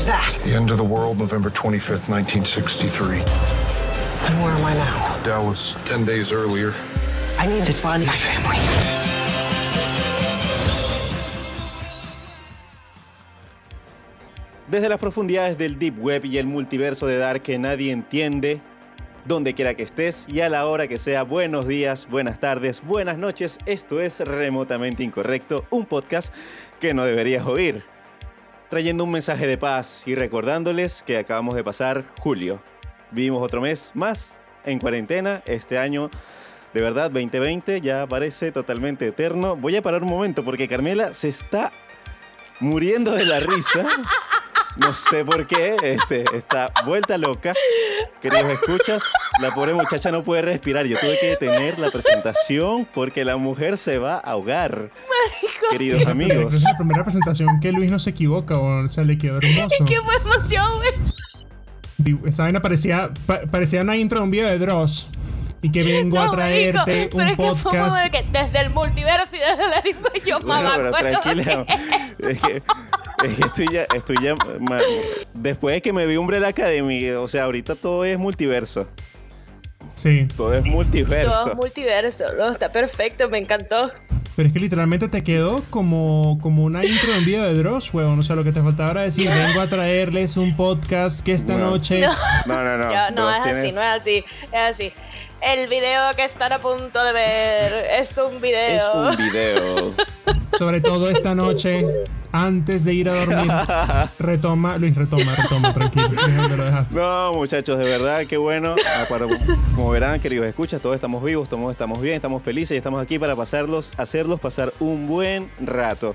Was that? The end of the world, November 25th, 1963. And where am I now? Dallas, 10 days earlier. I need to find my family. Desde las profundidades del Deep Web y el multiverso de Dark que nadie entiende, donde quiera que estés y a la hora que sea, buenos días, buenas tardes, buenas noches, esto es Remotamente Incorrecto, un podcast que no deberías oír. Trayendo un mensaje de paz y recordándoles que acabamos de pasar julio. Vivimos otro mes más en cuarentena, este año de verdad 2020 ya parece totalmente eterno. Voy a parar un momento porque Carmela se está muriendo de la risa. No sé por qué, este, está vuelta loca. Queridos escuchas, la pobre muchacha no puede respirar. Yo tuve que detener la presentación porque la mujer se va a ahogar. Queridos Creo que amigos. es la primera presentación que Luis no se equivoca o sea, le quedó hermoso. ¡Qué buena emoción, güey! Esa vaina parecía, pa- parecía una intro de un video de Dross. Y que vengo a traerte marico, un pero es que fue como podcast. de que desde el multiverso y desde la anime yo Bueno, mamá pero tranquila. Es que, es que estoy ya, estoy ya. ma- Después de que me vi Umbrella Academy, o sea, ahorita todo es multiverso. Sí, Todo es multiverso. Todo es multiverso, no, está perfecto, me encantó. pero es que literalmente te quedó como, como una intro de un video de Dross, huevón. O sea, lo que te faltaba era decir, vengo a traerles un podcast que esta No. noche... No, no, no. No, Dross es tiene- así, no es así, es así. El video que están a punto de ver es un video. Es un video. Sobre todo esta noche, antes de ir a dormir, retoma, Luis, retoma, retoma, tranquilo. Lo dejaste. No, muchachos, de verdad, qué bueno. Ah, como verán, queridos escuchas, todos estamos vivos, todos estamos bien, estamos felices y estamos aquí para pasarlos, hacerlos pasar un buen rato.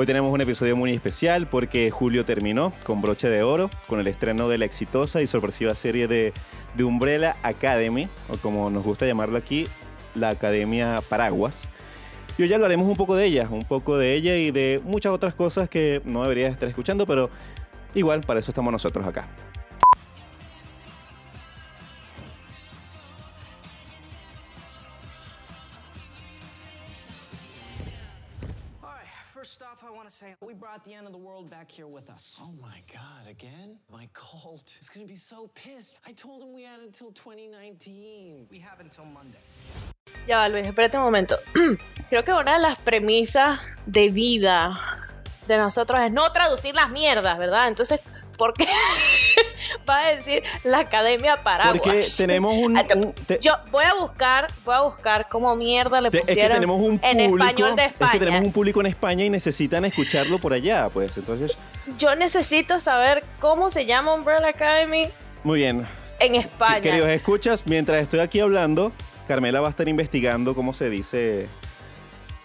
Hoy tenemos un episodio muy especial porque julio terminó con broche de oro, con el estreno de la exitosa y sorpresiva serie de, de Umbrella Academy, o como nos gusta llamarlo aquí, la Academia Paraguas. Y hoy ya hablaremos un poco de ella, un poco de ella y de muchas otras cosas que no deberías estar escuchando, pero igual para eso estamos nosotros acá. Brought the end of the world back here with us. Oh my god, again? My cult is gonna be so pissed. I told him we had until 2019. We have until Monday. Ya va, Luis, espérate un momento. Creo que una de las premisas de vida de nosotros es no traducir las mierdas, ¿verdad? Entonces, ¿por qué va a decir la Academia Paraguas? Porque tenemos un- un- te- Yo voy a buscar, voy a buscar cómo mierda le pusieron es que tenemos un en público, español de es España. que tenemos un público en España y necesitan escucharlo por allá, pues. Entonces, Yo necesito saber cómo se llama Umbrella Academy muy bien. en España. Queridos escuchas, mientras estoy aquí hablando, Carmela va a estar investigando cómo se dice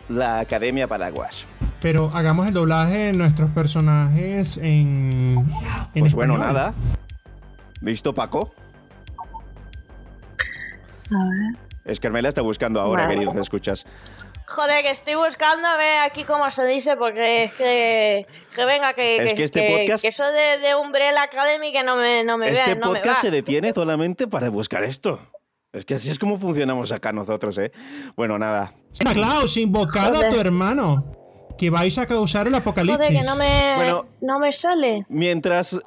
la Academia Paraguas. Pero hagamos el doblaje de nuestros personajes en. en Pues bueno, español. nada. ¿Listo, Paco? Es Carmela está buscando ahora, Vale. queridos escuchas. Joder, que estoy buscando a ver aquí cómo se dice, porque es que, que venga, que, Es que este podcast- que eso de, de Umbrella Academy que no me, no me Este vea, no me podcast se detiene solamente para buscar esto. Es que así es como funcionamos acá nosotros, ¿eh? Bueno, nada. Santa Claus, invocad a tu hermano. Que vais a causar el apocalipsis. Joder, que no me, Bueno. no me sale. Mientras,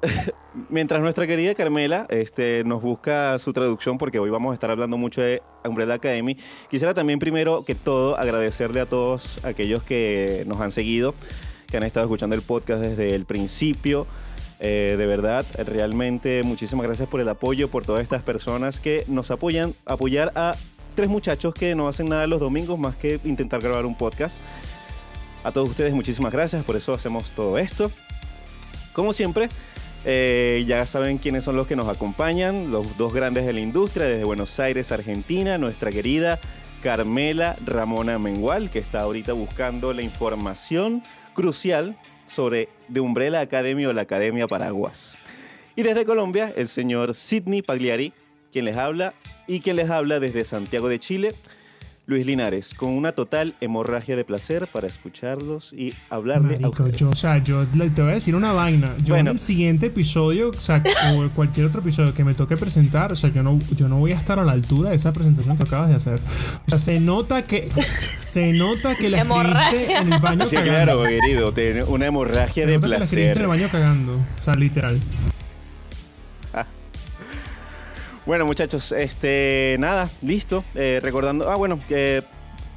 mientras nuestra querida Carmela este, nos busca su traducción, porque hoy vamos a estar hablando mucho de Umbrella Academy, quisiera también primero que todo agradecerle a todos aquellos que nos han seguido, que han estado escuchando el podcast desde el principio. Eh, de verdad, realmente muchísimas gracias por el apoyo, por todas estas personas que nos apoyan, apoyar a tres muchachos que no hacen nada los domingos más que intentar grabar un podcast. A todos ustedes muchísimas gracias, por eso hacemos todo esto. Como siempre, eh, ya saben quiénes son los que nos acompañan, los dos grandes de la industria, desde Buenos Aires, Argentina, nuestra querida Carmela Ramona Mengual, que está ahorita buscando la información crucial sobre The Umbrella Academy o la Academia Paraguas. Y desde Colombia, el señor Sidney Pagliari, quien les habla, y quien les habla desde Santiago de Chile, Luis Linares, con una total hemorragia de placer para escucharlos y hablarle a Marico, ustedes. yo, o sea, yo le- te voy a decir una vaina. Yo Bueno. en el siguiente episodio, o sea, o cualquier otro episodio que me toque presentar, o sea, yo no, yo no voy a estar a la altura de esa presentación que acabas de hacer. O sea, se nota que, se nota que la escribiste en el baño Sí, cagando. claro, querido, tiene una hemorragia Se de nota que la escribiste en el placer. baño cagando. O sea, literal. Bueno, muchachos, este, nada, listo. Eh, recordando, ah, bueno, que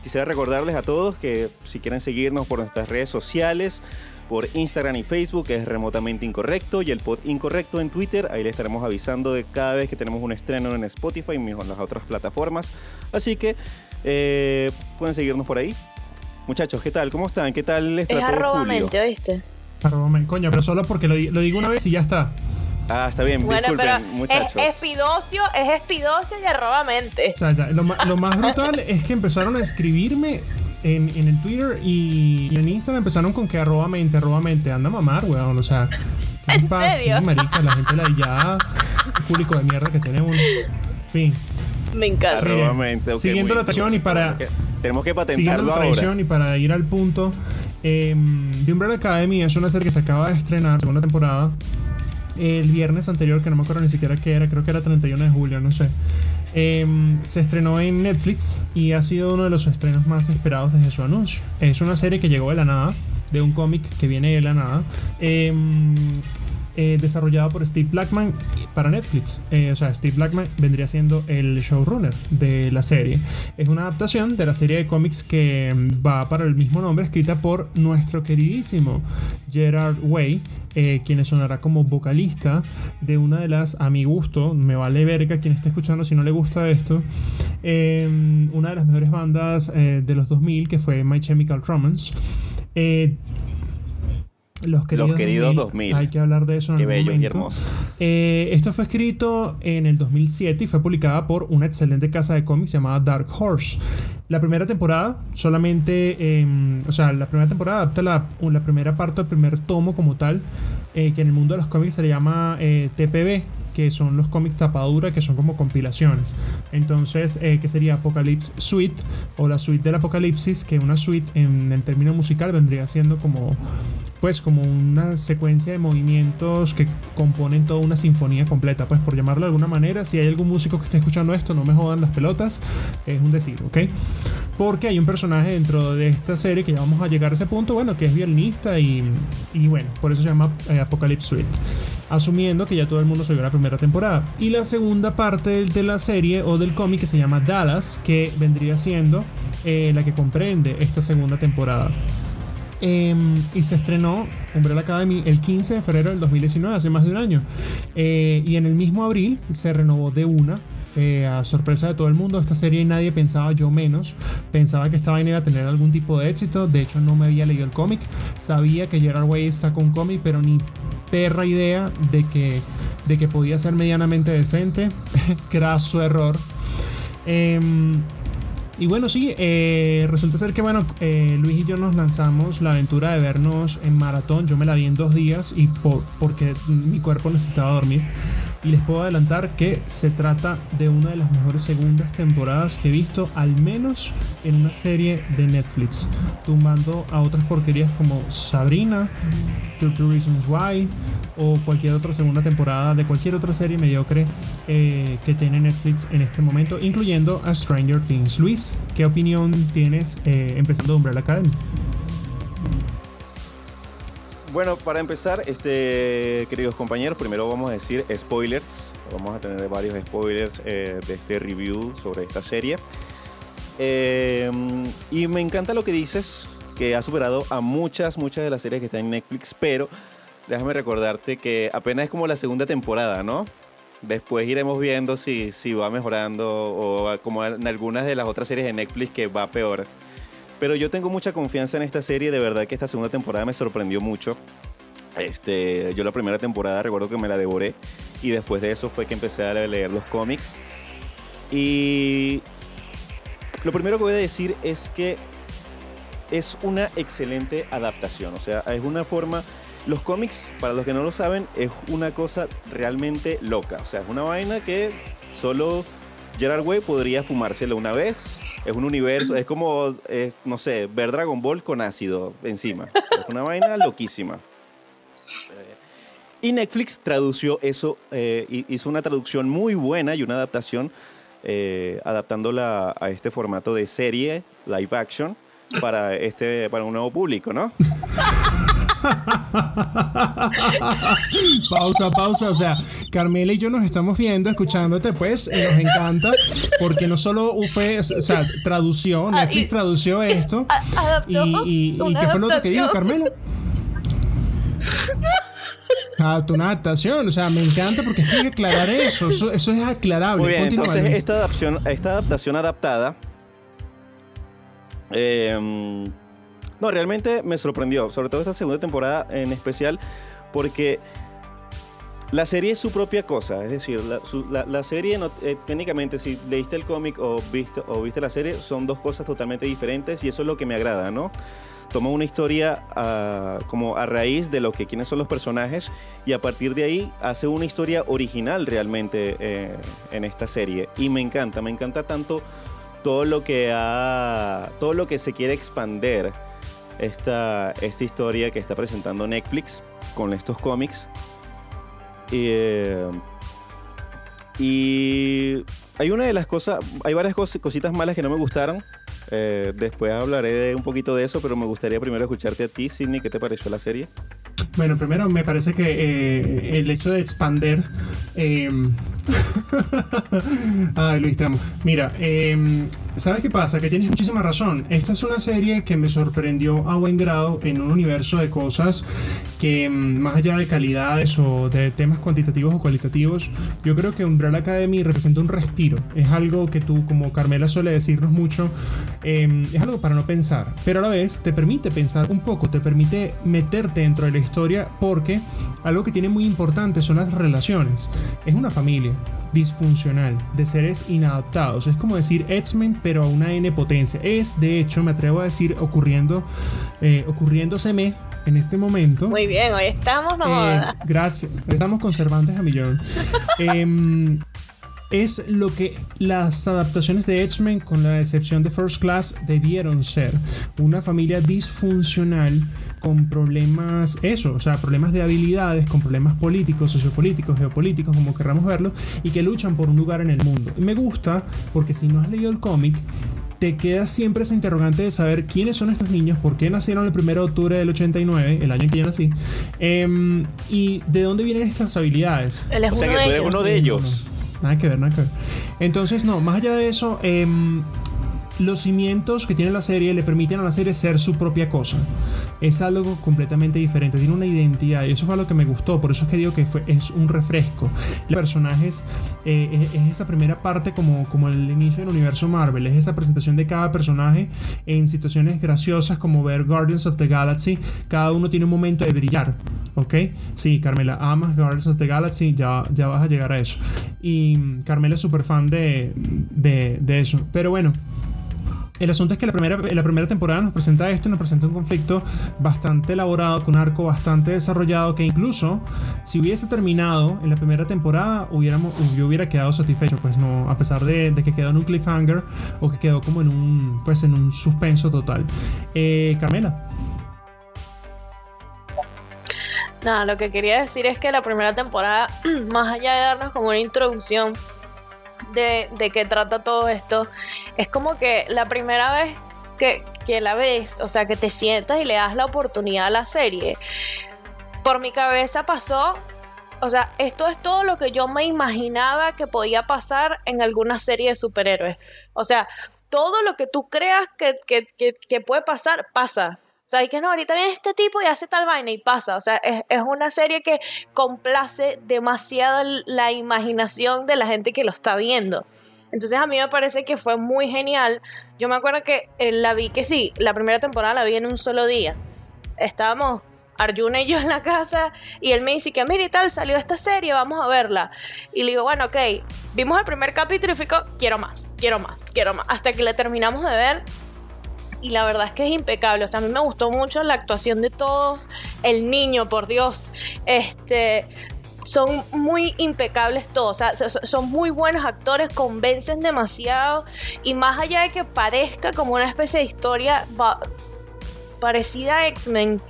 quisiera recordarles a todos que si quieren seguirnos por nuestras redes sociales, por Instagram y Facebook, es remotamente incorrecto, y el pod incorrecto en Twitter, ahí les estaremos avisando de cada vez que tenemos un estreno en Spotify y en las otras plataformas. Así que eh, pueden seguirnos por ahí. Muchachos, ¿qué tal? ¿Cómo están? ¿Qué tal les Es trató arroba Julio? mente, ¿oíste? Arroba Coño, pero solo porque lo digo una vez y ya está. Ah, está bien, Bueno, pero disculpen, muchachos. es espidocio, es espidocio y arroba mente. O sea, ya, lo, lo más brutal es que empezaron a escribirme en, en el Twitter y, y en Instagram empezaron con que arroba mente, arroba mente. Anda a mamar, weón. O sea, ¿qué ¿En pasa? serio? Sí, marica, la gente la ya el público de mierda que tenemos. En fin. Me encanta. Arroba mente, ok, siguiendo la tradición y para- Tenemos que- que Siguiendo patentarlo la ahora. tradición y para ir al punto, eh, The Umbrella Academy es una serie que se acaba de estrenar, segunda temporada, el viernes anterior, que no me acuerdo ni siquiera qué era, creo que era 31 de julio, no sé. Eh, se estrenó en Netflix y ha sido uno de los estrenos más esperados desde su anuncio. Es una serie que llegó de la nada, de un cómic que viene de la nada. Eh, eh, desarrollado por Steve Blackman para Netflix. Eh, o sea, Steve Blackman vendría siendo el showrunner de la serie. Es una adaptación de la serie de cómics que va para el mismo nombre, escrita por nuestro queridísimo Gerard Way, eh, quien sonará como vocalista de una de las, a mi gusto, me vale verga quien esté escuchando si no le gusta esto, eh, una de las mejores bandas eh, de los 2000, que fue My Chemical Romance. Eh, los queridos, queridos 2000. Hay que hablar de eso en Qué algún bello y momento. hermoso. Eh, esto fue escrito en el 2007 y fue publicada por una excelente casa de cómics llamada Dark Horse. La primera temporada solamente, eh, o sea, la primera temporada adapta la, la primera parte del primer tomo como tal, eh, que en el mundo de los cómics se le llama eh, TPB, que son los cómics tapadura, que son como compilaciones. Entonces, eh, que sería Apocalypse Suite o la suite del Apocalipsis, que una suite en el término musical vendría siendo como pues como una secuencia de movimientos que componen toda una sinfonía completa, pues por llamarlo de alguna manera, si hay algún músico que esté escuchando esto, no me jodan las pelotas, es un decir, ¿ok? Porque hay un personaje dentro de esta serie que ya vamos a llegar a ese punto, bueno, que es violinista y, y bueno, por eso se llama eh, Apocalypse Suite. Asumiendo que ya todo el mundo se vio la primera temporada. Y la segunda parte de la serie o del cómic que se llama Dallas, que vendría siendo eh, la que comprende esta segunda temporada. Em, y se estrenó Umbrella Academy el 15 de febrero del 2019, hace más de un año. Eh, y en el mismo abril se renovó de una. Eh, a sorpresa de todo el mundo, esta serie nadie pensaba, yo menos, pensaba que esta vaina iba a tener algún tipo de éxito. De hecho, no me había leído el cómic. Sabía que Gerard Way sacó un cómic, pero ni perra idea de que, de que podía ser medianamente decente. Craso error. Em, y bueno, sí, eh, resulta ser que, bueno, eh, Luis y yo nos lanzamos la aventura de vernos en maratón. Yo me la vi en dos días y por, porque mi cuerpo necesitaba dormir. Y les puedo adelantar que se trata de una de las mejores segundas temporadas que he visto, al menos en una serie de Netflix, tumbando a otras porquerías como Sabrina, 32 Reasons Why o cualquier otra segunda temporada de cualquier otra serie mediocre eh, que tiene Netflix en este momento, incluyendo a Stranger Things. Luis, ¿qué opinión tienes eh, empezando Umbrella Academy? Bueno, para empezar, este, queridos compañeros, primero vamos a decir spoilers. Vamos a tener varios spoilers eh, de este review sobre esta serie. Eh, y me encanta lo que dices, que ha superado a muchas, muchas de las series que están en Netflix, pero déjame recordarte que apenas es como la segunda temporada, ¿no? Después iremos viendo si, si va mejorando o como en algunas de las otras series de Netflix que va peor. Pero yo tengo mucha confianza en esta serie, de verdad que esta segunda temporada me sorprendió mucho. Este, yo la primera temporada recuerdo que me la devoré y después de eso fue que empecé a leer los cómics. Y lo primero que voy a decir es que es una excelente adaptación. O sea, es una forma. Los cómics, para los que no lo saben, es una cosa realmente loca. O sea, es una vaina que solo Gerard Way podría fumársela una vez. Es un universo, es como, no sé, ver Dragon Ball con ácido encima. Es una vaina loquísima. Y Netflix tradució eso, eh, hi- hizo una traducción muy buena y una adaptación, eh, adaptándola a este formato de serie, live action, para, este, para un nuevo público, ¿no? Pausa, pausa. O sea, Carmela y yo nos estamos viendo, escuchándote, pues, y nos encanta, porque no solo fue, o sea, tradució, Ah, Netflix y- tradució esto. A- adaptó ¿Y, y, y una qué fue lo otro que dijo. Carmela? Ah, tu una adaptación, o sea, me encanta porque hay que aclarar eso, eso, eso es aclarable. Muy bien, Continúa, entonces esta adaptación, esta adaptación adaptada. eh, no, realmente me sorprendió, sobre todo esta segunda temporada en especial, porque la serie es su propia cosa. Es decir, la, serie, no- eh, técnicamente, si leíste el cómic o viste, o viste la serie, son dos cosas totalmente diferentes y eso es lo que me agrada, ¿no? Toma una historia ah, como a raíz de lo que quiénes son los personajes y a partir de ahí hace una historia original realmente eh, en esta serie y me encanta, me encanta tanto todo lo que todo lo que se quiere expander esta, esta historia que está presentando Netflix con estos cómics y, eh, y hay una de las cosas, hay varias cos- cositas malas que no me gustaron. Eh, después hablaré de un poquito de eso, pero me gustaría primero escucharte a ti, Sidney, ¿qué te pareció la serie? Bueno, primero me parece que eh, el hecho de expander. eh, Ay, Luis, te. Mira, eh, ¿sabes qué pasa? Que tienes muchísima razón. Esta es una serie que me sorprendió a buen grado en un universo de cosas que, mm, más allá de calidades o de temas cuantitativos o cualitativos, yo creo que Umbrella Academy representa un respiro. Es algo que tú, como Carmela suele decirnos mucho, eh, es algo para no pensar, pero a la vez te permite pensar un poco, te permite meterte dentro de la historia porque algo que tiene muy importante son las relaciones. Es una familia disfuncional de seres inadaptados. Es como decir X-Men pero a una N potencia. Es de hecho, me atrevo a decir, ocurriendo, eh, ocurriéndoseme en este momento. Muy bien, hoy estamos, no Eh, gracias. Estamos conservantes a millón. Em, es lo que las adaptaciones de X-Men, con la excepción de First Class, debieron ser. Una familia disfuncional con problemas, eso, o sea, problemas de habilidades, con problemas políticos, sociopolíticos, geopolíticos, como querramos verlo, y que luchan por un lugar en el mundo. Y me gusta porque si no has leído el cómic, te queda siempre esa interrogante de saber quiénes son estos niños, por qué nacieron el 1 de octubre del 89, el año en que yo nací, em, y de dónde vienen estas habilidades. O sea que tú eres uno de ellos. Nada que ver, nada que ver. Entonces, no, más allá de eso, em, los cimientos que tiene la serie le permiten a la serie ser su propia cosa. Es algo completamente diferente, tiene una identidad y eso fue lo que me gustó. Por eso es que digo que es un refresco. Los personajes eh, es, es esa primera parte como, como el inicio del universo Marvel, es esa presentación de cada personaje en situaciones graciosas como ver Guardians of the Galaxy. Cada uno tiene un momento de brillar. ¿Ok? Sí, Carmela, amas Guardians of the Galaxy, ya, ya vas a llegar a eso. Y mm, Carmela es súper fan de, de, de eso. Pero bueno, el asunto es que la primera, la primera temporada nos presenta esto, nos presenta un conflicto bastante elaborado, con un arco bastante desarrollado, que incluso si hubiese terminado en la primera temporada, hubiéramos, yo hubiera quedado satisfecho, pues no, a pesar de, de que quedó en un cliffhanger o que quedó como en un, pues en un suspenso total. Eh, Carmela. Nada, lo que quería decir es que la primera temporada, más allá de darnos como una introducción de, de qué trata todo esto, es como que la primera vez que, que la ves, o sea, que te sientas y le das la oportunidad a la serie, por mi cabeza pasó, o sea, esto es todo lo que yo me imaginaba que podía pasar en alguna serie de superhéroes. O sea, todo lo que tú creas que, que, que, que puede pasar, pasa. O sea, y que no, ahorita viene este tipo y hace tal vaina y pasa. O sea, es, es una serie que complace demasiado la imaginación de la gente que lo está viendo. Entonces a mí me parece que fue muy genial. Yo me acuerdo que eh, la vi que sí, la primera temporada la vi en un solo día. Estábamos Arjuna y yo en la casa y él me dice que mira y tal, salió esta serie, vamos a verla. Y le digo, bueno, ok, vimos el primer capítulo y fico, quiero más, quiero más, quiero más. Hasta que le terminamos de ver y la verdad es que es impecable. O sea, a mí me gustó mucho la actuación de todos. El niño, por Dios. Este. Son muy impecables todos, son muy buenos actores, convencen demasiado y más allá de que parezca como una especie de historia parecida a X-Men,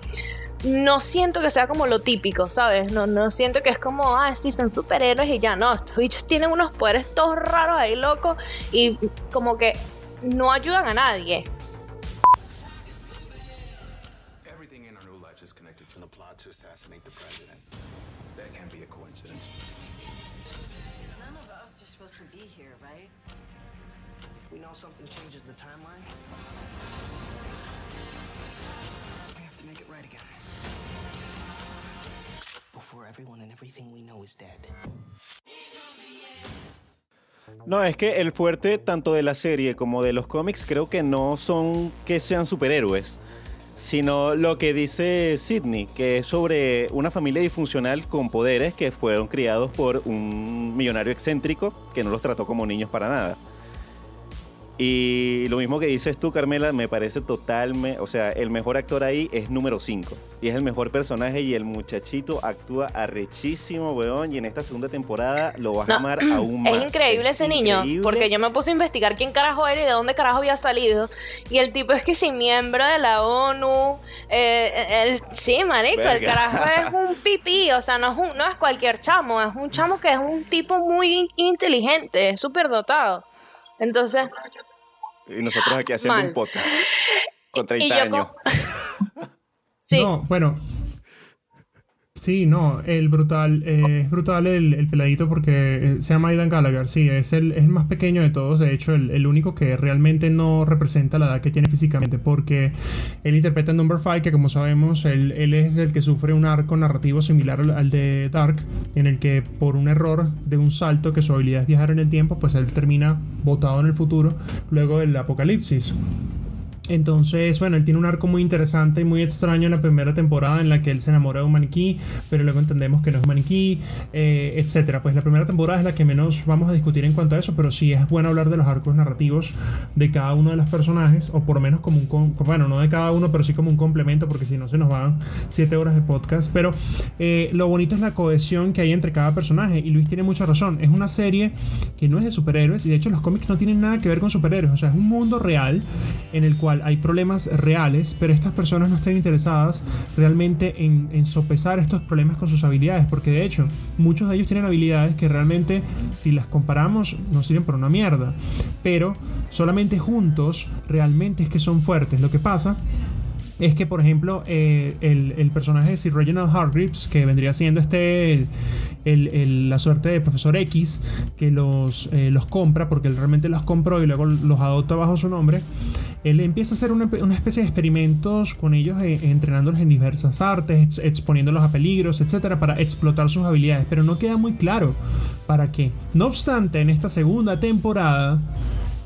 no siento que sea como lo típico, ¿sabes? No, no siento que es como, ah, sí, son superhéroes y ya, no, estos bichos tienen unos poderes todos raros ahí locos y como que no ayudan a nadie. Everyone and everything we know is dead. No, es que el fuerte tanto de la serie como de los cómics creo que no son que sean superhéroes, sino lo que dice Sidney, que es sobre una familia disfuncional con poderes que fueron criados por un millonario excéntrico que no los trató como niños para nada. Y lo mismo que dices tú, Carmela, me parece totalmente, o sea, el mejor actor ahí es número 5. Y es el mejor personaje y el muchachito actúa arrechísimo, weón. Y en esta segunda temporada lo vas No, a amar aún más. Es increíble ese niño, porque yo me puse a investigar quién carajo era y de dónde carajo había salido. Y el tipo es que sí, miembro de la ONU. eh, el, sí, marico, el carajo es un pipí, o sea, no es, un- no es cualquier chamo, es un chamo que es un tipo muy inteligente, súper dotado. Entonces, Y nosotros aquí haciendo Mal. un podcast. Con y 30 yo años. co- sí, No, bueno. Sí, no, el brutal, eh, es brutal el, el peladito porque eh, se llama Aidan Gallagher, sí, es el, es el más pequeño de todos, de hecho el, el único que realmente no representa la edad que tiene físicamente porque él interpreta a Number 5 que como sabemos él, él es el que sufre un arco narrativo similar al, al de Dark en el que por un error de un salto que su habilidad es viajar en el tiempo pues él termina botado en el futuro luego del apocalipsis. Entonces, bueno, él tiene un arco muy interesante y muy extraño en la primera temporada en la que él se enamora de un maniquí, pero luego entendemos que no es un maniquí, eh, etcétera. Pues la primera temporada es la que menos vamos a discutir en cuanto a eso, pero sí es bueno hablar de los arcos narrativos de cada uno de los personajes, o por lo menos como un, bueno, no de cada uno, pero sí como un complemento, porque si no se nos van 7 horas de podcast. Pero eh, lo bonito es la cohesión que hay entre cada personaje, y Luis tiene mucha razón. Es una serie que no es de superhéroes, y de hecho los cómics no tienen nada que ver con superhéroes, o sea, es un mundo real en el cual hay problemas reales, pero estas personas no están interesadas realmente en, sopesar estos problemas con sus habilidades, porque de hecho muchos de ellos tienen habilidades que realmente si las comparamos no sirven por una mierda, pero solamente juntos realmente es que son fuertes. Lo que pasa es que, por ejemplo, eh, el, personaje de Sir Reginald Hargreaves, que vendría siendo este la suerte de profesor X, que los, eh, los compra, porque él realmente los compró y luego los adopta bajo su nombre, él empieza a hacer una, especie de experimentos con ellos, eh, entrenándolos en diversas artes, ex- exponiéndolos a peligros, etcétera, para explotar sus habilidades, pero no queda muy claro para qué. No obstante, en esta segunda temporada,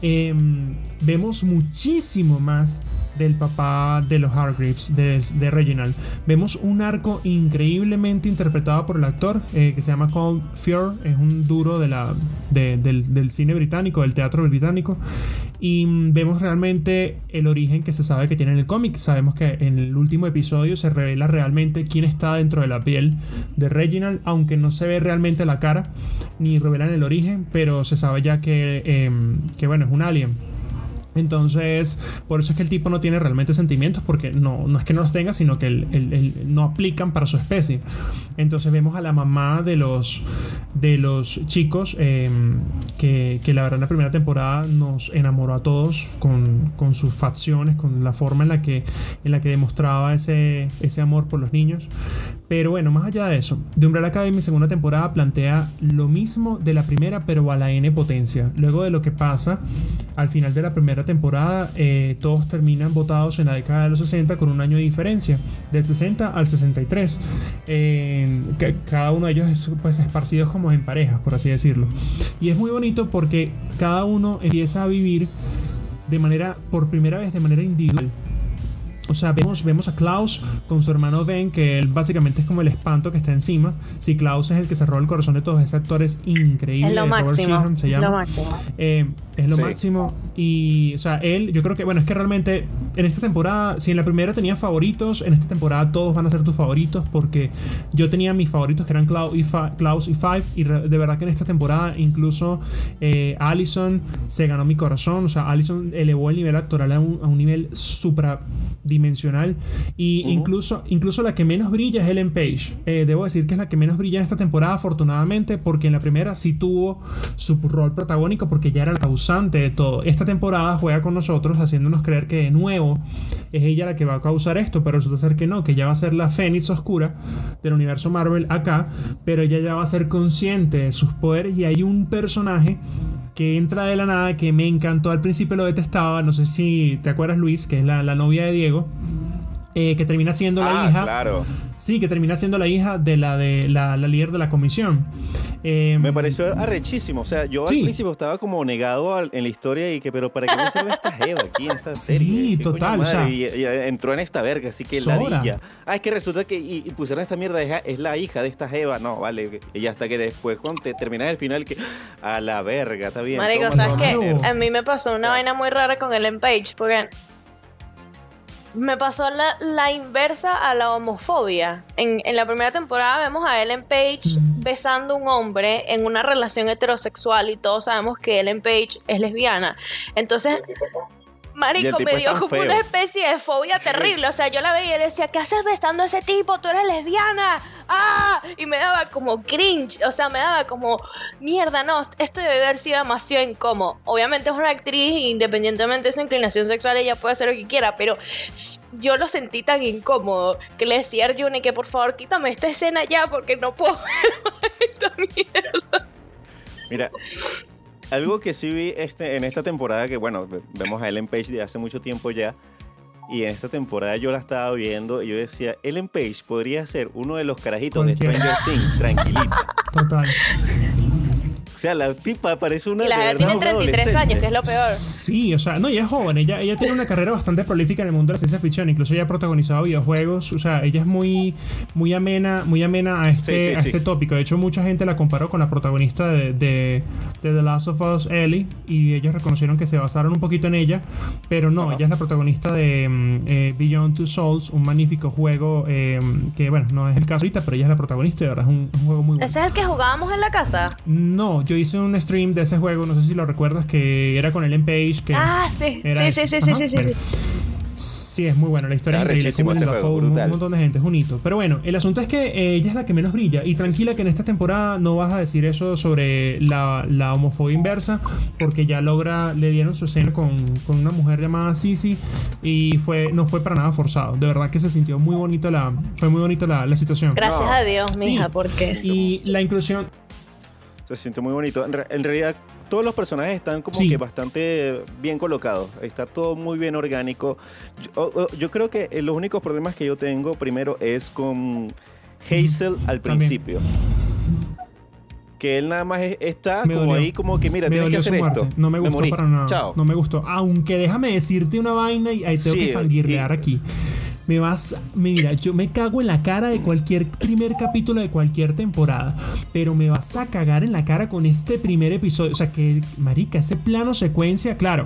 em, vemos muchísimo más del papá de los Hargreaves, de, de Reginald. Vemos un arco increíblemente interpretado por el actor eh, que se llama Colm Fear, es un duro de la, de- del, del cine británico, del teatro británico. Y mm, vemos realmente el origen que se sabe que tiene en el cómic. Sabemos que en el último episodio se revela realmente quién está dentro de la piel de Reginald, aunque no se ve realmente la cara ni revelan el origen, pero se sabe ya que, em, que bueno, es un alien. Entonces, por eso es que el tipo no tiene realmente sentimientos, porque no, no es que no los tenga, sino que él- él no aplican para su especie. Entonces vemos a la mamá de los, de los chicos, eh, que, que la verdad en la primera temporada nos enamoró a todos con, con sus facciones, con la forma en la que, en la que demostraba ese, ese amor por los niños. Pero bueno, más allá de eso, The Umbrella Academy segunda temporada plantea lo mismo de la primera, pero a la N potencia. Luego de lo que pasa al final de la primera temporada, eh, todos terminan votados en la década de los 60 con un año de diferencia, del 60 al 63. Eh, cada uno de ellos es pues esparcidos como en parejas, por así decirlo. Y es muy bonito porque cada uno empieza a vivir de manera, por primera vez, de manera individual o sea, vemos, vemos a Klaus con su hermano Ben, que él básicamente es como el espanto que está encima. Si Klaus es el que se roba el corazón de todos, ese actor es increíble. Es lo Robert máximo. Sheehan se llama. Lo máximo. Eh, es lo Sí. máximo. Y, o sea, él, yo creo que, bueno, es que realmente en esta temporada, si en la primera tenía favoritos, en esta temporada todos van a ser tus favoritos, porque yo tenía mis favoritos que eran Klaus y, Fa- Klaus y Five, y de verdad que en esta temporada incluso eh, Allison se ganó mi corazón, o sea, Allison elevó el nivel actoral a un, a un nivel supradimensional, y incluso, incluso la que menos brilla es Ellen Page. Eh, debo decir que es la que menos brilla en esta temporada, afortunadamente, porque en la primera sí tuvo su rol protagónico, porque ya era la causante de todo. Esta temporada juega con nosotros, haciéndonos creer que de nuevo es ella la que va a causar esto, pero resulta ser que no, que ella va a ser la Fénix Oscura del universo Marvel acá, pero ella ya va a ser consciente de sus poderes y hay un personaje que entra de la nada que me encantó al principio lo detestaba, no sé si te acuerdas Luis, que es la, la novia de Diego. eh, que termina siendo la Ah, hija. claro. Sí, que termina siendo la hija de la de la, la líder de la comisión. Eh, Me pareció arrechísimo. O sea, yo Sí. al principio estaba como negado al- en la historia y que, pero ¿para qué pusieron esta jeva aquí en esta serie? Sí, ¿Qué coño total, o sea, y, y entró en esta verga, así que Sora. ladilla. Ah, es que resulta que y, y pusieron esta mierda, es, la hija de esta jeva. No, vale. Y hasta que después, cuando te terminas el final, que a la verga, está bien. Marico, ¿sabes qué? A mí me pasó una vaina muy rara con Ellen Page, porque me pasó la, la inversa a la homofobia. En, en la primera temporada vemos a Ellen Page besando a un hombre en una relación heterosexual y todos sabemos que Ellen Page es lesbiana. Entonces, Marico, me dio como feo. una especie de fobia terrible. O sea, yo la veía y le decía, ¿qué haces besando a ese tipo? Tú eres lesbiana. ¡Ah! Y me daba como cringe. O sea, me daba como, mierda, no, esto debe haber sido demasiado incómodo. Obviamente es una actriz, independientemente de su inclinación sexual, ella puede hacer lo que quiera, pero yo lo sentí tan incómodo que le decía a Arjuna que por favor quítame esta escena ya porque no puedo ver esta mierda. Mira, algo que sí vi este, en esta temporada, que bueno, ve- vemos a Ellen Page de hace mucho tiempo ya, y en esta temporada yo la estaba viendo y yo decía, Ellen Page podría ser uno de los carajitos de Cualquiera. Stranger Things, tranquilita. Total. O sea, la tipa parece una Y la verdad verdad, tiene una 33 años, que es lo peor. Sí, o sea, no, ella es joven, ella, ella tiene una carrera bastante prolífica en el mundo de la ciencia ficción, incluso ella ha protagonizado videojuegos, o sea, ella es muy, muy amena, muy amena a este, Sí, sí, a sí. este tópico. De hecho, mucha gente la comparó con la protagonista de, de- de The Last of Us, Ellie, y ellos reconocieron que se basaron un poquito en ella, pero no, ella es la protagonista de mm, eh, Beyond Two Souls, un magnífico juego eh, que, bueno, no es el caso ahorita, pero ella es la protagonista de verdad es un, un juego muy bueno. ¿Ese es el que jugábamos en la casa? No, yo hice un stream de ese juego, no sé si lo recuerdas, que era con Ellen Page. Que Ah, sí, era sí, sí, sí, sí, sí, bueno. sí. Sí, es muy bueno, la historia es increíble. ese Willem juego, un, un montón de gente, es bonito. Pero bueno, el asunto es que eh, ella es la que menos brilla. Y tranquila que en esta temporada no vas a decir eso sobre la, la homofobia inversa, porque ya logra, le dieron su escena con, con una mujer llamada Sisi y fue, no fue para nada forzado. De verdad que se sintió muy bonito la, fue muy bonito la, la situación. Gracias No. a Dios, Sí. mija, porque... Y la inclusión, Se siente muy bonito. En, re- en realidad, todos los personajes están como Sí. que bastante bien colocados. Está todo muy bien orgánico. Yo, creo que eh, los únicos problemas que yo tengo, primero, es con Hazel al También. principio. Que él nada más es- está Me como dolió. ahí, como que mira, me tienes que hacer esto. No me gustó morí. para nada. Chao. No me gustó. Aunque déjame decirte una vaina y ahí tengo Sí, que fangirlear y- aquí. Me vas. Mira, yo me cago en la cara de cualquier primer capítulo de cualquier temporada. Pero me vas a cagar en la cara con este primer episodio. O sea que, marica, ese plano secuencia, claro.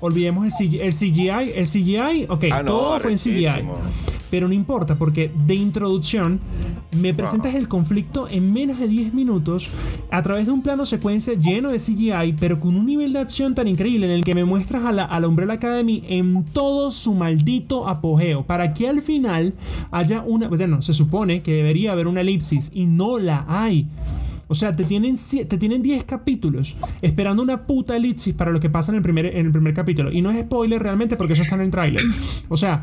Olvidemos el CGI. El CGI, el CGI ok, Ah, no, todo fue en CGI. Pero no importa, porque de introducción me presentas el conflicto en menos de 10 minutos a través de un plano secuencia lleno de CGI, pero con un nivel de acción tan increíble en el que me muestras a la, a la Umbrella Academy en todo su maldito apogeo, para que al final haya una... Bueno, se supone que debería haber una elipsis y no la hay. O sea, te tienen, te tienen 10 capítulos esperando una puta elipsis para lo que pasa en el, primer, en el primer capítulo. Y no es spoiler realmente porque eso está en el tráiler. O sea,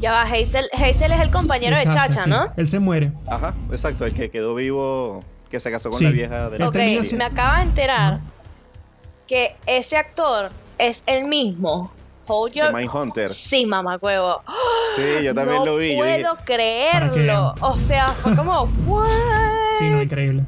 Ya va, Hazel, Hazel es el compañero de Chacha, sí. ¿no? Él se muere. Ajá, exacto. El que quedó vivo, que se casó con Sí. la vieja de la Ok, me acaba de enterar que ese actor es el mismo. Hold your... Mindhunter. Sí, mamá huevo. Sí, yo también no lo vi. Yo dije, puedo creerlo. O sea, fue como, ¿what? Sí, no, increíble.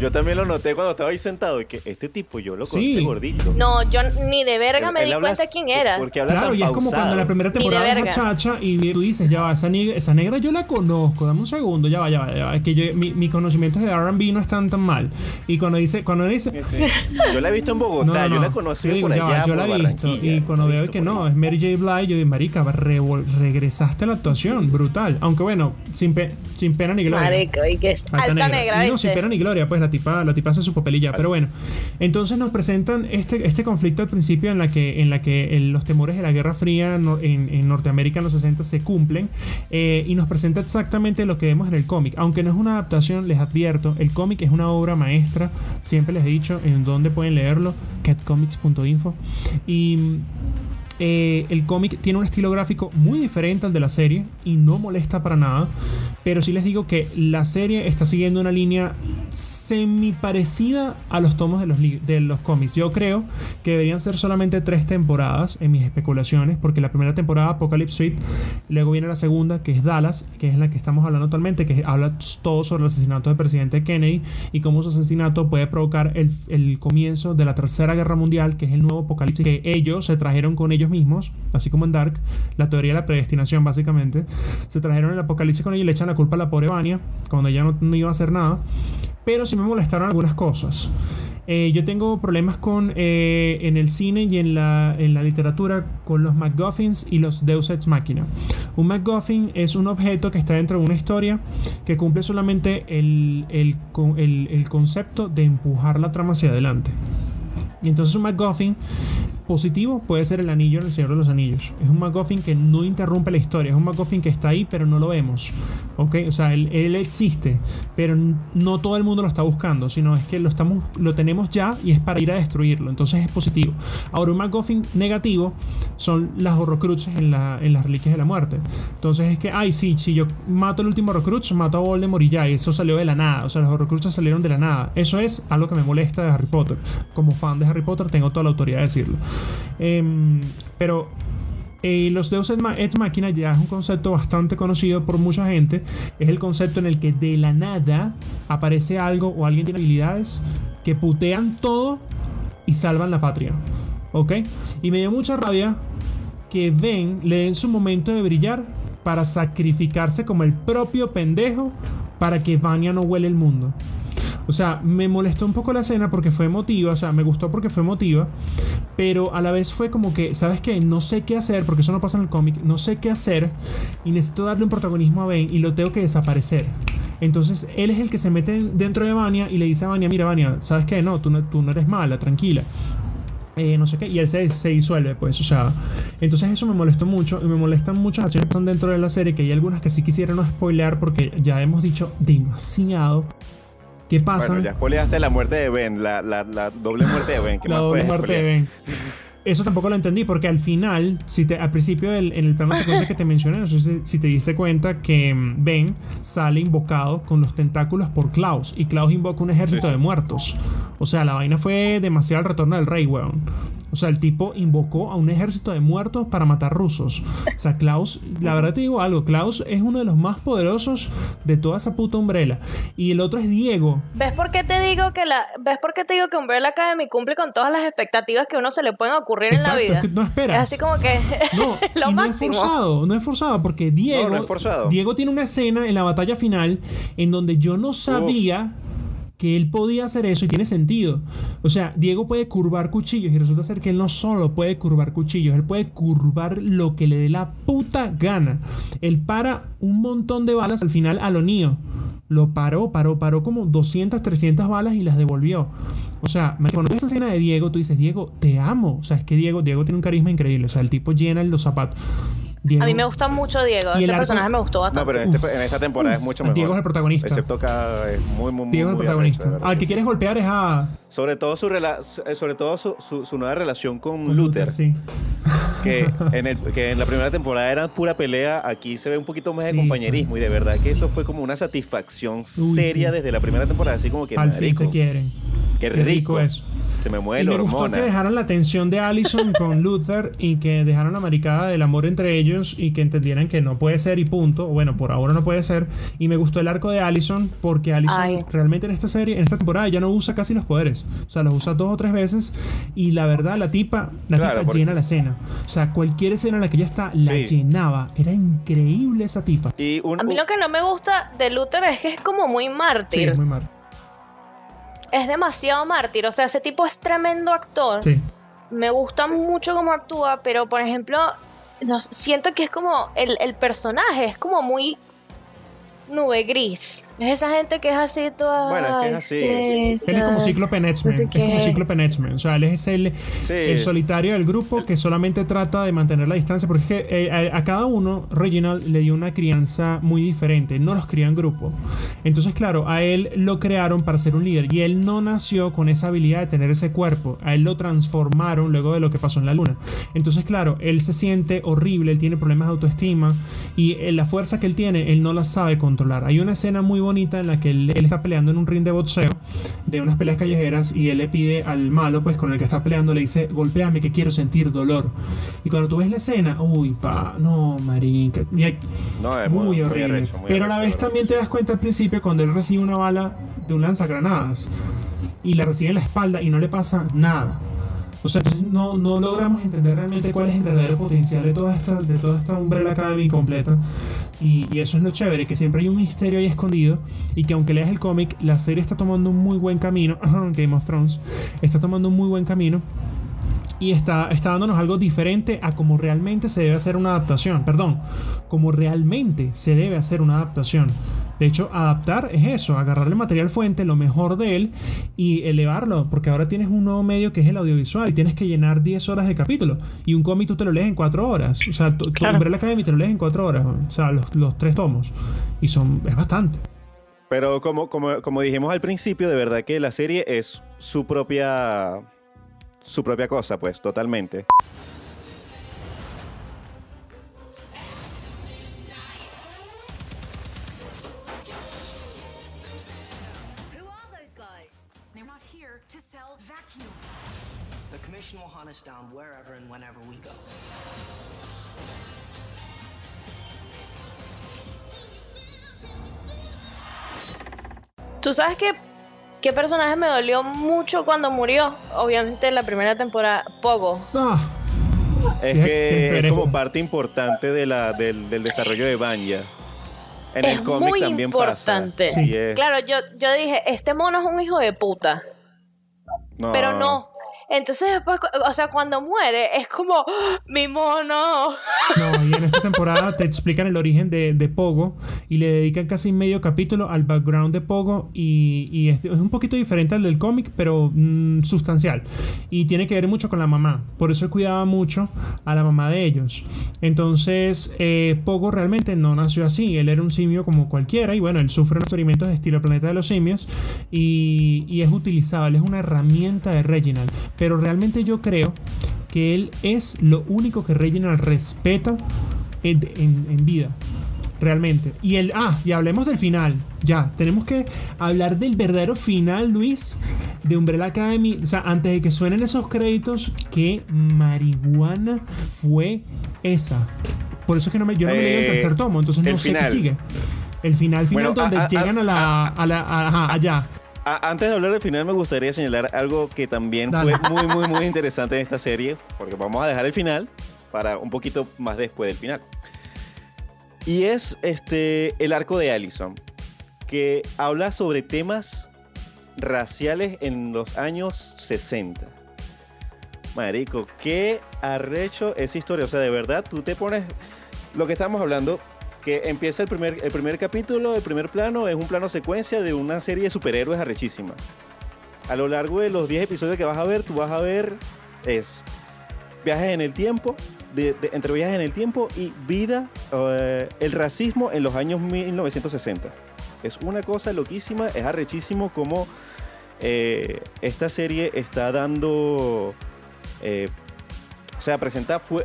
Yo también lo noté cuando estaba ahí sentado. y Que este tipo yo lo conocí Sí. gordito. No, yo ni de verga Él- me él di habla cuenta quién era. Porque habla Claro, tan y es como cuando pausado. la primera Ni de temporada es chacha y tú dices, ya va, esa negra, esa negra yo la conozco, dame un segundo, ya va, ya va, ya va. Es que yo, mi, mi conocimientos de R&B no están tan mal. Y cuando dice, cuando dice, Sí. Yo la he visto en Bogotá, no, no, yo la conocí digo, por ya va, allá, yo por la he visto. Y cuando veo que no, allá. es Mary J. Blige, yo digo, marica, regresaste a la actuación, brutal. Aunque bueno, sin, pe- sin pena ni gloria. Marico, y que es Alta alta, negra. negra, Y no, sin pena ni gloria, pues la tipa, la tipa hace su papelilla. Pero bueno, entonces nos presentan este, este conflicto al principio en la que, en la que los temores de la Guerra Fría no- en, en Norteamérica en los 60 se cumplen. eh, y nos presenta exactamente lo que vemos en el cómic. Aunque no es una adaptación, les advierto, el cómic es una obra maestra. Siempre les he dicho en dónde pueden leerlo, catcomics.info. Y eh, el cómic tiene un estilo gráfico muy diferente al de la serie y no molesta para nada. Pero sí les digo que la serie está siguiendo una línea semi parecida a los tomos de los, de los cómics. Yo creo que deberían ser solamente tres temporadas en mis especulaciones, porque la primera temporada, Apocalypse Suite, luego viene la segunda, que es Dallas, que es la que estamos hablando actualmente, que habla todo sobre el asesinato del presidente Kennedy y cómo su asesinato puede provocar el, el comienzo de la tercera guerra mundial, que es el nuevo apocalipsis que ellos se trajeron con ellos mismos, así como en Dark, la teoría de la predestinación básicamente, se trajeron el apocalipsis con ellos y le echan la culpa a la pobre Vania, cuando ella no, iba a hacer nada, pero sí me molestaron algunas cosas. Eh, yo tengo problemas con eh, en el cine y en la, en la literatura con los MacGuffins y los Deus Ex Machina. Un MacGuffin es un objeto que está dentro de una historia que cumple solamente el, el, el- el concepto de empujar la trama hacia adelante. Y entonces un MacGuffin positivo puede ser el anillo en el Señor de los Anillos. Es un MacGuffin que no interrumpe la historia. Es un MacGuffin que está ahí, pero no lo vemos. ¿Ok? O sea, él, existe, pero no todo el mundo lo está buscando, sino es que lo, estamos, lo tenemos ya y es para ir a destruirlo. Entonces es positivo. Ahora, un MacGuffin negativo son las horrocruxes en, la, en las reliquias de la muerte. Entonces es que, ay, sí, si yo mato el último horrocrux, mato a Voldemort y ya, y eso salió de la nada. O sea, los horrocruxes salieron de la nada. Eso es algo que me molesta de Harry Potter. Como fan de Harry Potter tengo toda la autoridad de decirlo. Em, pero eh, los Deus Ex Ma- Ex Machina ya es un concepto bastante conocido por mucha gente. Es el concepto en el que de la nada aparece algo o alguien tiene habilidades que putean todo y salvan la patria. ¿Ok? Y me dio mucha rabia que Ben le den su momento de brillar para sacrificarse como el propio pendejo para que Vanya no huele el mundo. O sea, me molestó un poco la escena porque fue emotiva, o sea, me gustó porque fue emotiva, pero a la vez fue como que, ¿sabes qué? No sé qué hacer, porque eso no pasa en el cómic, no sé qué hacer y necesito darle un protagonismo a Ben y lo tengo que desaparecer. Entonces él es el que se mete dentro de Vania y le dice a Vania, mira Vania, ¿sabes qué? No, tú no, tú no eres mala, tranquila. Eh, no sé qué, y él se, se disuelve, pues, o sea, entonces eso me molestó mucho y me molestan muchas acciones que están dentro de la serie, que hay algunas que sí quisiera no spoilear porque ya hemos dicho demasiado que pasan. Bueno, ya spoileaste la muerte de Ben, la, la, la doble muerte de Ben. ¿Qué la más doble muerte de? Ben. Eso tampoco lo entendí porque al final, si te, al principio del, en el plano de secuencia que te mencioné, no sé si, si te diste cuenta que mm, Ben sale invocado con los tentáculos por Klaus y Klaus invoca un ejército Sí, de muertos. O sea, la vaina fue demasiado el retorno del rey, weón. O sea, el tipo invocó a un ejército de muertos para matar rusos. O sea, Klaus, la verdad te digo algo, Klaus es uno de los más poderosos de toda esa puta umbrella. Y el otro es Diego, ¿Ves por qué te digo que la ves por qué te digo que Umbrella Academy cumple con todas las expectativas que a uno se le pueden ocurrir Exacto, en la vida? es que no esperas. Es así como que No, lo y no máximo. es forzado, no es forzado, porque Diego, No, no es forzado. Diego tiene una escena en la batalla final en donde yo no sabía que él podía hacer eso y tiene sentido. O sea, Diego puede curvar cuchillos y resulta ser que él no solo puede curvar cuchillos, él puede curvar lo que le dé la puta gana. Él para un montón de balas al final a lo Neo. Lo paró, paró, paró como 200, 300 balas y las devolvió. O sea, cuando ves esa escena de Diego, tú dices, Diego, te amo. O sea, es que Diego, Diego tiene un carisma increíble. O sea, el tipo llena los zapatos. Diego- A mí me gusta mucho Diego, Y ese arco- personaje me gustó bastante. No, pero en, este- en esta temporada es mucho mejor. Diego es el protagonista. Excepto cada es muy, muy, muy, Diego es el protagonista. arrecho, de verdad Al que sí. quieres golpear es a Sobre todo su rela- eh, sobre todo su, su, su nueva relación con, con Luther, Sí. Que en el que en la primera temporada era pura pelea, aquí se ve un poquito más de compañerismo y de verdad que eso fue como una satisfacción Uy, seria sí. desde la primera temporada, así como que Al fin se quieren. qué rico. eso. Se me mueve Y la me gustó que dejaran la tensión de Allison con Luther y que dejaran la maricada del amor entre ellos y que entendieran que no puede ser y punto. Bueno, por ahora no puede ser. Y me gustó el arco de Allison porque Allison Ay. realmente en esta serie, en esta temporada, ya no usa casi los poderes. O sea, los usa dos o tres veces. Y la verdad, la tipa, la Claro, tipa porque- llena la escena. O sea, cualquier escena en la que ella está, la Sí. llenaba. Era increíble esa tipa. Y un, A mí lo que no me gusta de Luther es que es como muy Sí, mártir. muy mal. Es demasiado mártir. O sea, ese tipo es tremendo actor. Sí. Me gusta mucho cómo actúa, pero por ejemplo, no, siento que es como el, el personaje, es como muy nube gris. Es esa gente que es así toda. Bueno, es que es "Ay, así". sí, Él es como tal". Cíclope Netsman. No sé es como. Cíclope Netsman. O sea, él es el, Sí. el solitario del grupo que solamente trata de mantener la distancia. Porque es que eh, a, a cada uno, Reginald le dio una crianza muy diferente. Él no los cría en grupo. Entonces, claro, a él lo crearon para ser un líder. Y él no nació con esa habilidad de tener ese cuerpo. A él lo transformaron luego de lo que pasó en la luna. Entonces, claro, él se siente horrible. Él tiene problemas de autoestima. Y eh, la fuerza que él tiene, él no la sabe controlar. Hay una escena muy bonita en la que él, él está peleando en un ring de boxeo. De unas peleas callejeras. Y él le pide al malo, pues con el que está peleando, le dice: Golpéame que quiero sentir dolor. Y cuando tú ves la escena, uy, pa, no, marica. Y hay- No, es muy, muy- muy horrible. arrecho, muy Pero a la vez también te das cuenta al principio cuando él recibe una bala de un lanzagranadas y la recibe en la espalda y no le pasa nada. O sea, no, no logramos entender realmente cuál es el verdadero potencial de toda esta, de toda esta Umbrella Academy completa. Y, eso es lo chévere, que siempre hay un misterio ahí escondido y que aunque leas el cómic, la serie está tomando un muy buen camino. Game of Thrones está tomando un muy buen camino y está, está dándonos algo diferente a como realmente se debe hacer una adaptación. Perdón, como realmente se debe hacer una adaptación. De hecho, adaptar es eso, agarrarle material fuente, lo mejor de él y elevarlo, porque ahora tienes un nuevo medio que es el audiovisual y tienes que llenar 10 horas de capítulo. Y un cómic tú te lo lees en 4 horas. O sea, tu, tu Claro. Umbrella Academy te lo lees en 4 horas. O sea, los, los tres tomos. Y son, es bastante. Pero como, como, como dijimos al principio, de verdad que la serie es su propia. Su propia cosa, pues, totalmente. ¿Tú sabes qué, qué personaje me dolió mucho cuando murió? Obviamente en la primera temporada, Pogo. Ah, Es que es como parte importante de la, del, del desarrollo de Banya. En es el cómic muy también importante. pasa. Es- Claro, yo, yo dije, este mono es un hijo de puta. no. Pero no. Entonces después, o sea, cuando muere, es como, ¡Ah, mi mono. No, y en esta temporada te explican el origen de, Pogo y le dedican casi medio capítulo al background de Pogo y, es un poquito diferente al del cómic, pero mm, sustancial. Y tiene que ver mucho con la mamá. Por eso él cuidaba mucho a la mamá de ellos. Entonces, eh, Pogo realmente no nació así. Él era un simio como cualquiera y bueno, él sufre unos experimentos de estilo Planeta de los Simios y, y es utilizado. Él es una herramienta de Reginald. Pero realmente yo creo que él es lo único que Reginald respeta en, en- en vida. Realmente. Y el. Ah, y hablemos del final. Ya, tenemos que hablar del verdadero final, Luis, de Umbrella Academy. O sea, antes de que suenen esos créditos, ¿qué marihuana fue esa? Por eso es que no me, yo no me leí el Eh, tercer tomo, entonces no sé qué sigue. El final, final Bueno, donde a- a- llegan a, la. A la ajá, allá. A- antes de hablar del final, me gustaría señalar algo que también Dale. fue muy, muy, muy interesante en esta serie, porque vamos a dejar el final para un poquito más después del final. Y es este el arco de Allison, que habla sobre temas raciales en los años 60. Marico, qué arrecho esa historia. O sea, de verdad, tú te pones. Lo que estamos hablando, empieza el primer, el primer capítulo, el primer plano, es un plano secuencia de una serie de superhéroes arrechísima. A lo largo de los 10 episodios que vas a ver, tú vas a ver es viajes en el tiempo, entre viajes en el tiempo y vida, eh, el racismo en los años 1960. Es una cosa loquísima, es arrechísimo como eh, esta serie está dando, eh, o sea, presenta fu-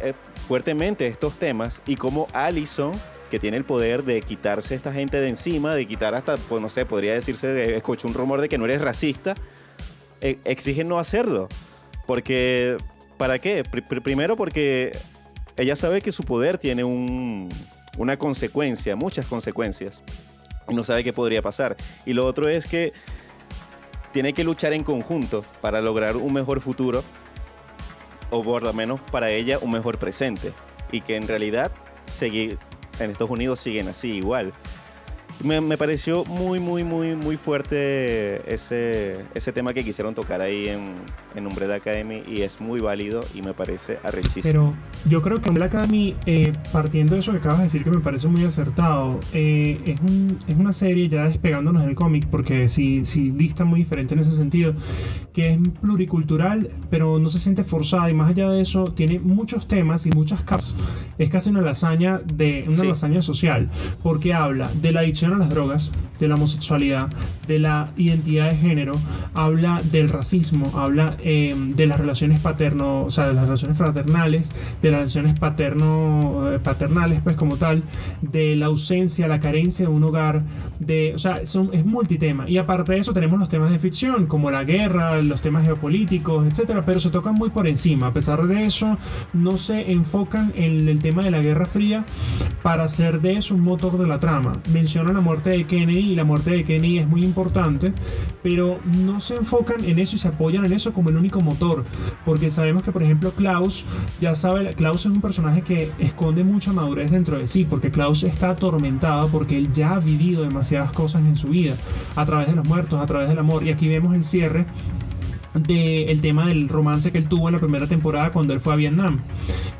fuertemente estos temas y como Allison, que tiene el poder de quitarse esta gente de encima, de quitar hasta, pues no sé, podría decirse, eh, escuché un rumor de que no eres racista, e- exige no hacerlo. Porque, ¿para qué? Pri- pri- primero porque ella sabe que su poder tiene un- una consecuencia, muchas consecuencias. Y no sabe qué podría pasar. Y lo otro es que tiene que luchar en conjunto para lograr un mejor futuro. O por lo menos para ella un mejor presente. Y que en realidad seguir en Estados Unidos siguen así igual. Me, me pareció muy, muy, muy, muy fuerte ese, ese tema que quisieron tocar ahí en, en Umbrella Academy y es muy válido y me parece arrechísimo. Pero yo creo que Umbrella Academy, eh, partiendo de eso que acabas de decir, que me parece muy acertado, eh, es, un- es una serie ya despegándonos del cómic, porque sí, sí dista muy diferente en ese sentido, que es pluricultural, pero no se siente forzada y más allá de eso, tiene muchos temas y muchas capas. Es casi una lasaña, de, una Sí. lasaña social, porque habla de la adicción a las drogas, de la homosexualidad, de la identidad de género, habla del racismo, habla eh, de las relaciones paterno, o sea, de las relaciones fraternales, de las relaciones paterno, eh, paternales, pues como tal, de la ausencia, la carencia de un hogar, de, o sea, son, es multitema. Y aparte de eso tenemos los temas de ficción, como la guerra, los temas geopolíticos, etcétera, pero se tocan muy por encima. A pesar de eso, no se enfocan en el tema de la Guerra Fría para hacer de eso un motor de la trama. Mencionan la muerte de Kennedy y la muerte de Kennedy es muy importante, pero no se enfocan en eso y se apoyan en eso como el único motor, porque sabemos que por ejemplo Klaus ya sabe, Klaus es un personaje que esconde mucha madurez dentro de sí, porque Klaus está atormentado porque él ya ha vivido demasiadas cosas en su vida, a través de los muertos, a través del amor, y aquí vemos el cierre del tema del romance que él tuvo en la primera temporada cuando él fue a Vietnam.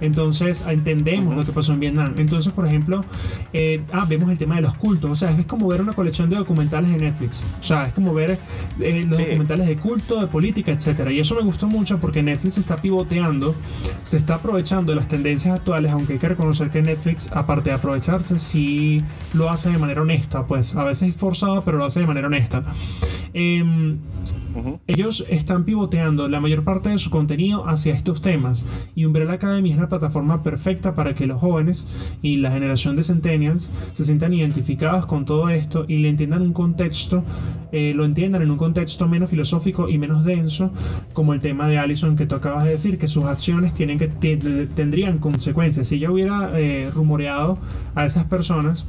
Entonces entendemos lo que pasó en Vietnam. Entonces, por ejemplo, eh, ah, vemos el tema de los cultos. O sea, es como ver una colección de documentales en Netflix. O sea, es como ver eh, los Sí. documentales de culto, de política, etcétera. Y eso me gustó mucho porque Netflix está pivoteando, se está aprovechando de las tendencias actuales, aunque hay que reconocer que Netflix, aparte de aprovecharse, sí lo hace de manera honesta. Pues a veces es forzado, pero lo hace de manera honesta. Em, ellos están pivoteando la mayor parte de su contenido hacia estos temas y Umbrella Academy es la plataforma perfecta para que los jóvenes y la generación de Centennials se sientan identificados con todo esto y le entiendan un contexto, eh, lo entiendan en un contexto menos filosófico y menos denso, como el tema de Allison que tú acabas de decir, que sus acciones tienen que te- tendrían consecuencias. Si ella hubiera eh, rumoreado a esas personas,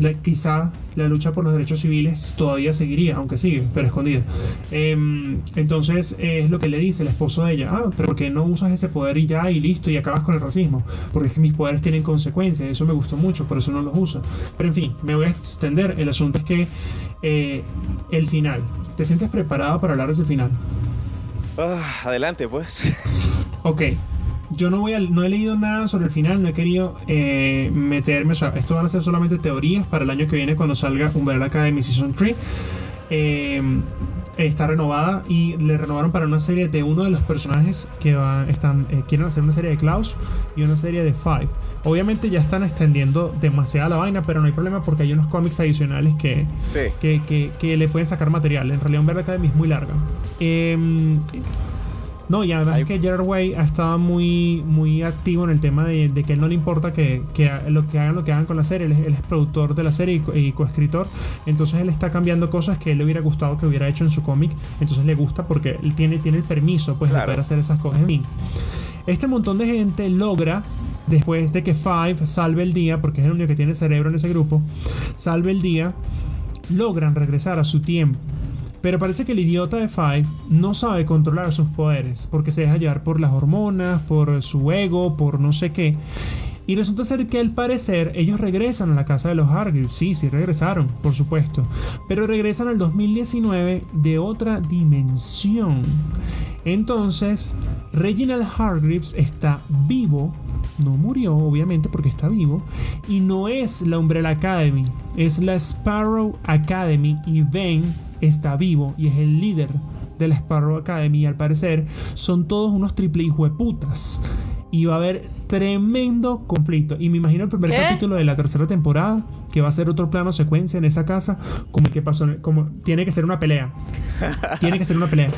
la- quizá la lucha por los derechos civiles todavía seguiría, aunque sigue, pero escondida. Em, entonces eh, es lo que le dice el esposo de ella, ah, pero ¿por qué no usas ese poder y ya y listo y acabas con el racismo? Porque es que mis poderes tienen consecuencias, eso me gustó mucho, por eso no los uso. Pero en fin, me voy a extender, el asunto es que eh, el final, ¿te sientes preparado para hablar de ese final? Ah, adelante, pues. Ok. Yo no voy a, no he leído nada sobre el final, no he querido eh, meterme, o sea, esto van a ser solamente teorías para el año que viene cuando salga Umbrella Academy Season 3. Eh, está renovada y le renovaron para una serie de uno de los personajes que va- están, eh, quieren hacer una serie de Klaus y una serie de Five. Obviamente ya están extendiendo demasiado la vaina, pero no hay problema porque hay unos cómics adicionales que, Sí. que, que- que le pueden sacar material. En realidad, Umbrella Academy es muy larga. Em, no, y además Hay- es que Gerard Way ha estado muy, muy activo en el tema de, de que él no le importa que, que lo que hagan lo que hagan con la serie. Él es, él es productor de la serie y, y coescritor. Entonces él está cambiando cosas que él le hubiera gustado que hubiera hecho en su cómic. Entonces le gusta porque él tiene, tiene el permiso pues, de Claro. poder hacer esas cosas. En fin, este montón de gente logra, después de que Five salve el día, porque es el único que tiene cerebro en ese grupo, salve el día, logran regresar a su tiempo. Pero parece que el idiota de Five no sabe controlar sus poderes, porque se deja llevar por las hormonas, por su ego, por no sé qué. Y resulta ser que al parecer ellos regresan a la casa de los Hargreaves. Sí, sí, regresaron, por supuesto. Pero regresan al 2019 de otra dimensión. Entonces, Reginald Hargreaves está vivo. No murió, obviamente, porque está vivo. Y no es la Umbrella Academy, es la Sparrow Academy. Y Ben está vivo y es el líder de la Sparrow Academy. Y al parecer son todos unos triple hijueputas. Y va a haber tremendo conflicto. Y me imagino el primer ¿Qué? capítulo de la tercera temporada, que va a ser otro plano secuencia en esa casa, como el que pasó. Como, tiene que ser una pelea. Tiene que ser una pelea.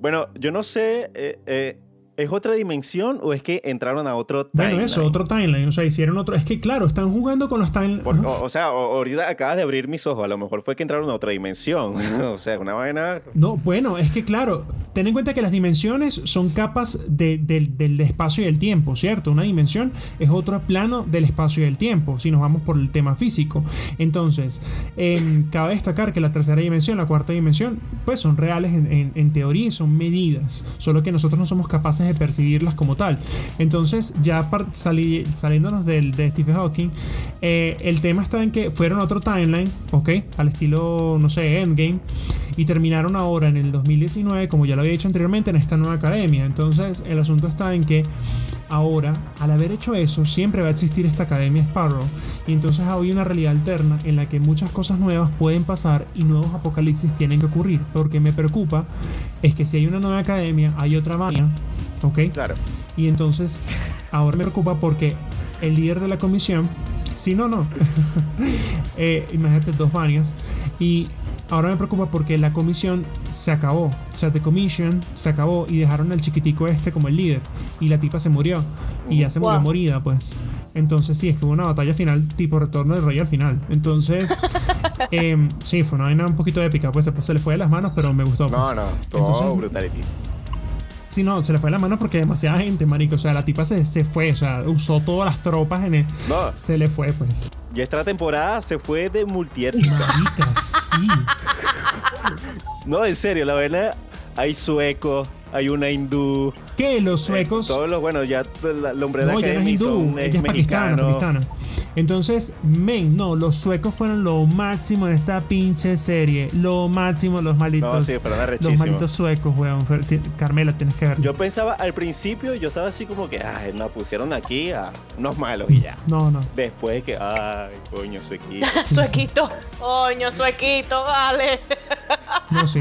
Bueno, yo no sé. eh, eh, ¿Es otra dimensión o es que entraron a otro timeline? Bueno, eso, otro timeline. O sea, hicieron otro. Es que, claro, están jugando con los timelines. O, o sea, ahorita acabas de abrir mis ojos. A lo mejor fue que entraron a otra dimensión. o sea, una vaina. No, bueno, es que claro, ten en cuenta que las dimensiones son capas de- del- del espacio y del tiempo, ¿cierto? Una dimensión es otro plano del espacio y del tiempo, si nos vamos por el tema físico. Entonces, em, cabe destacar que la tercera dimensión, la cuarta dimensión, pues son reales en, en- en teoría y son medidas, solo que nosotros no somos capaces de percibirlas como tal. Entonces, ya sali- saliéndonos del, de Stephen Hawking, eh, el tema está en que fueron a otro timeline, ¿ok? Al estilo, no sé, Endgame y terminaron ahora en el 2019, como ya lo había dicho anteriormente, en esta nueva academia. Entonces, el asunto está en que ahora, al haber hecho eso, siempre va a existir esta academia Sparrow. Y entonces hay una realidad alterna en la que muchas cosas nuevas pueden pasar y nuevos apocalipsis tienen que ocurrir. Porque me preocupa es que si hay una nueva academia, hay otra vaina, ¿ok? Claro. Y entonces, ahora me preocupa porque el líder de la comisión, sí, no, no, Eh, imagínate dos varias, y ahora me preocupa porque la comisión se acabó, o sea, The Commission se acabó y dejaron al chiquitico este como el líder, y la tipa se murió, y ya se murió Wow. morida, pues. Entonces, sí, es que hubo una batalla final, tipo retorno del rey al final. Entonces, em, sí, fue una vaina un poquito épica, pues después se le fue de las manos, pero me gustó. No, pues. no. Todo Entonces, brutality. Sí, no, se le fue la mano porque demasiada gente, marico. O sea, la tipa se, se fue, o sea, usó todas las tropas en el... No. Se le fue, pues. Y esta temporada se fue de multiétnica. Marica, sí. no, en serio, la verdad. Hay suecos, hay una hindú. ¿Qué? Los suecos... eh, todos los, bueno, ya la- el hombre de no, ya no es Academy hindú, son- ella es pakistana, mexicano. pakistana. Entonces, men, no, los suecos fueron lo máximo de esta pinche serie. Lo máximo, los malditos. No, sí, los malditos suecos, weón. Carmela, tienes que ver. Yo pensaba al principio, yo estaba así como que, ay, nos pusieron aquí a unos malos y ya. No, no. Después que, ay, coño, suequito. Suequito. Coño, suequito, vale. No, sí.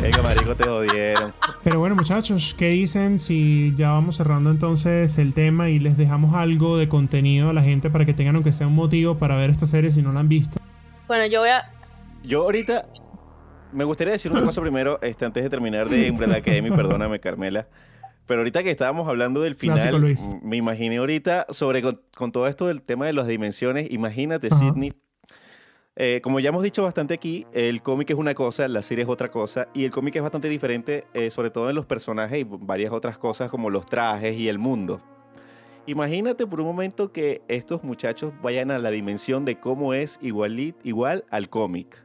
Venga, marico, te jodieron. Pero bueno, muchachos, ¿qué dicen si ya vamos cerrando entonces el tema y les dejamos algo de contenido a la gente para que tengan aunque sea un motivo para ver esta serie si no la han visto? Bueno, yo voy a. Yo ahorita me gustaría decir una cosa primero, este, antes de terminar de Umbrella Academy, perdóname, Carmela. Pero ahorita que estábamos hablando del final, Clásico, Luis. me imaginé ahorita sobre con, con todo esto del tema de las dimensiones. Imagínate, Ajá. Sidney. eh, como ya hemos dicho bastante aquí, el cómic es una cosa, la serie es otra cosa, y el cómic es bastante diferente, eh, sobre todo en los personajes y varias otras cosas como los trajes y el mundo. Imagínate por un momento que estos muchachos vayan a la dimensión de cómo es igualit- igual al cómic.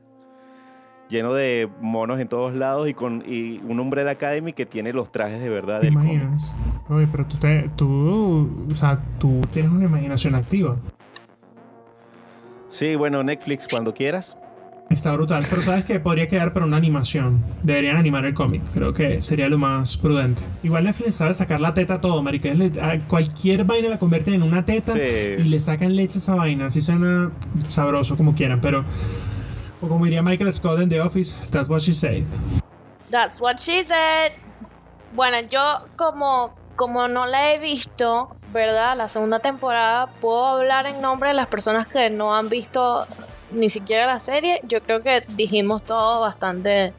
Lleno de monos en todos lados y con y un Umbrella Academy que tiene los trajes de verdad ¿Te del cómic. imaginas? Oye, pero tú, te- tú, o sea, tú tienes una imaginación activa. Sí, bueno, Netflix cuando quieras. Está brutal, pero sabes que podría quedar para una animación. Deberían animar el cómic, creo que sería lo más prudente. Igual Netflix sabe sacar la teta a todo, marica. Cualquier vaina la convierten en una teta Sí. y le sacan leche a esa vaina. Así suena sabroso como quieran, pero... O como diría Michael Scott en The Office, that's what she said. That's what she said. Bueno, yo como, como no la he visto, ¿verdad? La segunda temporada, puedo hablar en nombre de las personas que no han visto ni siquiera la serie. Yo creo que dijimos todo bastante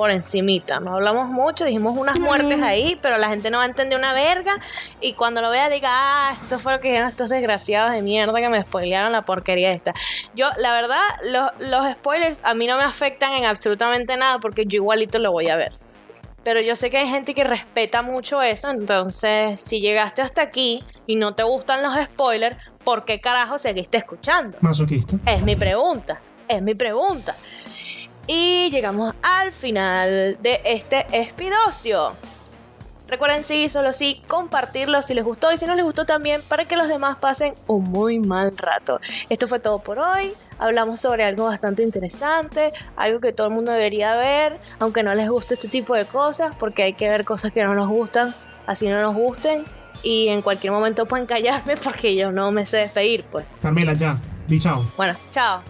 por encimita. No hablamos mucho, dijimos unas muertes ahí, pero la gente no va a entender una verga. Y cuando lo vea diga, ah, esto fue lo que dijeron estos desgraciados de mierda que me spoilearon la porquería esta. Yo, la verdad, los, los spoilers a mí no me afectan en absolutamente nada porque yo igualito lo voy a ver. Pero yo sé que hay gente que respeta mucho eso, entonces si llegaste hasta aquí y no te gustan los spoilers, ¿por qué carajo seguiste escuchando? Masoquista. Es mi pregunta, es mi pregunta. Y llegamos al final de este espidocio. Recuerden sí, solo sí, compartirlo si les gustó y si no les gustó también para que los demás pasen un muy mal rato. Esto fue todo por hoy. Hablamos sobre algo bastante interesante, algo que todo el mundo debería ver, aunque no les guste este tipo de cosas, porque hay que ver cosas que no nos gustan, así no nos gusten. Y en cualquier momento pueden callarme porque yo no me sé despedir, pues. Carmela, ya. Di chao. Bueno, chao.